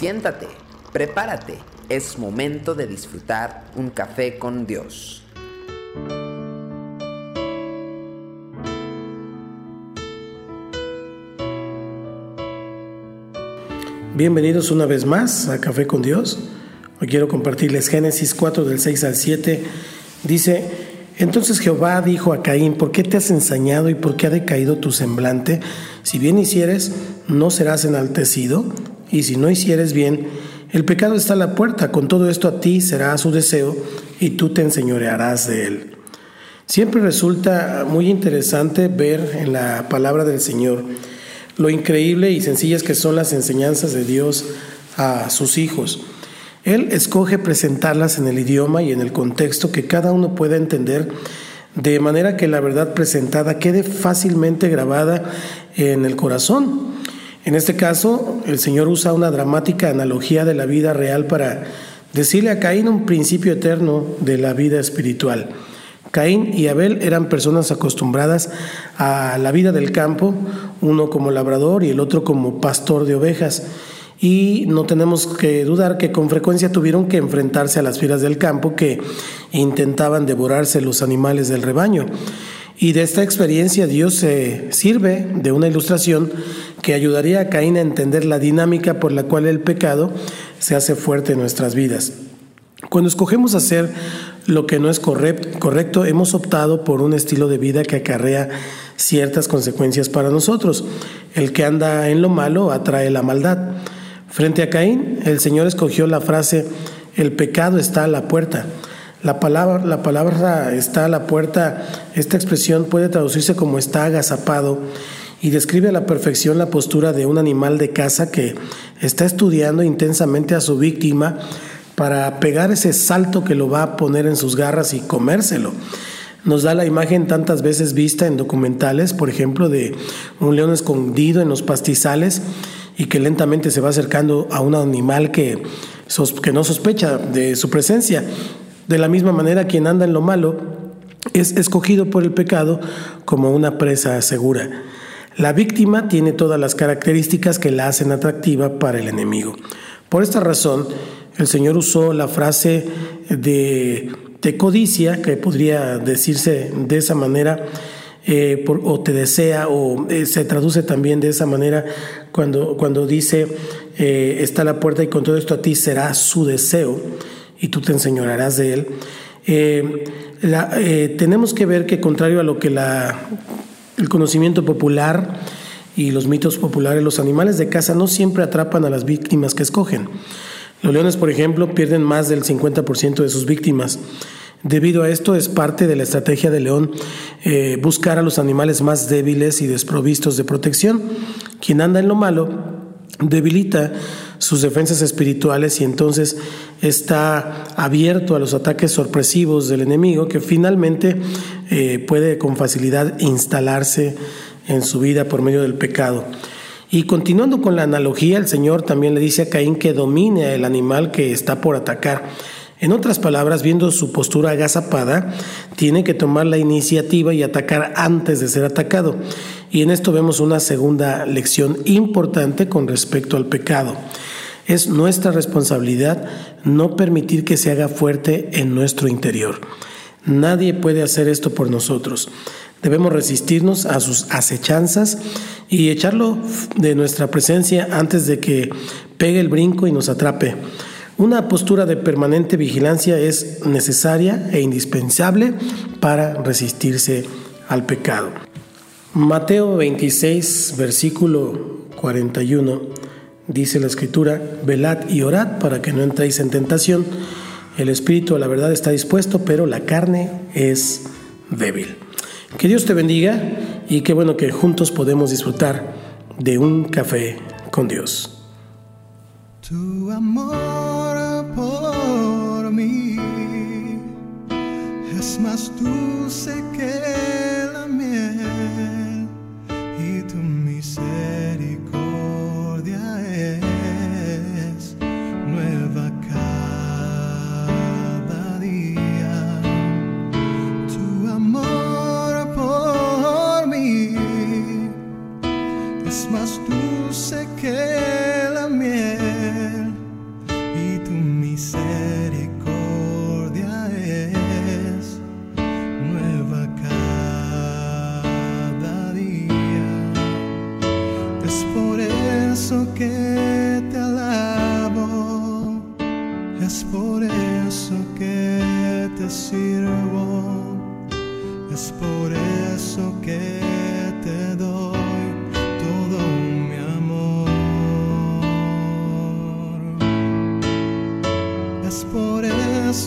Siéntate, prepárate, es momento de disfrutar un café con Dios. Bienvenidos una vez más a Café con Dios. Hoy quiero compartirles Génesis 4 del 6 al 7. Dice, entonces Jehová dijo a Caín, ¿por qué te has ensañado y por qué ha decaído tu semblante? Si bien hicieres, no serás enaltecido, y si no hicieres bien, el pecado está a la puerta, con todo esto a ti será su deseo, y tú te enseñorearás de él. Siempre resulta muy interesante ver en la palabra del Señor lo increíble y sencillas que son las enseñanzas de Dios a sus hijos. Él escoge presentarlas en el idioma y en el contexto que cada uno pueda entender, de manera que la verdad presentada quede fácilmente grabada en el corazón. En este caso, el Señor usa una dramática analogía de la vida real para decirle a Caín un principio eterno de la vida espiritual. Caín y Abel eran personas acostumbradas a la vida del campo, uno como labrador y el otro como pastor de ovejas. Y no tenemos que dudar que con frecuencia tuvieron que enfrentarse a las fieras del campo que intentaban devorarse los animales del rebaño. Y de esta experiencia Dios se sirve de una ilustración que ayudaría a Caín a entender la dinámica por la cual el pecado se hace fuerte en nuestras vidas. Cuando escogemos hacer lo que no es correcto, hemos optado por un estilo de vida que acarrea ciertas consecuencias para nosotros. El que anda en lo malo atrae la maldad. Frente a Caín, el Señor escogió la frase, el pecado está a la puerta. La palabra, la palabra está a la puerta, esta expresión puede traducirse como está agazapado y describe a la perfección la postura de un animal de caza que está estudiando intensamente a su víctima para pegar ese salto que lo va a poner en sus garras y comérselo. Nos da la imagen tantas veces vista en documentales, por ejemplo, de un león escondido en los pastizales y que lentamente se va acercando a un animal que, que no sospecha de su presencia. De la misma manera, quien anda en lo malo es escogido por el pecado como una presa segura. La víctima tiene todas las características que la hacen atractiva para el enemigo. Por esta razón, el Señor usó la frase de, codicia, que podría decirse de esa manera, eh, o te desea, o eh, se traduce también de esa manera cuando, cuando dice, eh, está la puerta y con todo esto a ti será su deseo y tú te enseñorarás de él. tenemos que ver que contrario a lo que la, el conocimiento popular y los mitos populares, los animales de casa no siempre atrapan a las víctimas que escogen. Los leones, por ejemplo, pierden más del 50% de sus víctimas. Debido a esto es parte de la estrategia del león eh, buscar a los animales más débiles y desprovistos de protección. Quien anda en lo malo debilita sus defensas espirituales y entonces está abierto a los ataques sorpresivos del enemigo que finalmente eh, puede con facilidad instalarse en su vida por medio del pecado. Y continuando con la analogía, el Señor también le dice a Caín que domine al animal que está por atacar. En otras palabras, viendo su postura agazapada, tiene que tomar la iniciativa y atacar antes de ser atacado. Y en esto vemos una segunda lección importante con respecto al pecado. Es nuestra responsabilidad no permitir que se haga fuerte en nuestro interior. Nadie puede hacer esto por nosotros. Debemos resistirnos a sus acechanzas y echarlo de nuestra presencia antes de que pegue el brinco y nos atrape. Una postura de permanente vigilancia es necesaria e indispensable para resistirse al pecado. Mateo 26, versículo 41, dice la escritura, velad y orad para que no entréis en tentación. El espíritu la verdad está dispuesto, pero la carne es débil. Que Dios te bendiga y qué bueno que juntos podemos disfrutar de un café con Dios. Tu amor por mí es más dulce said.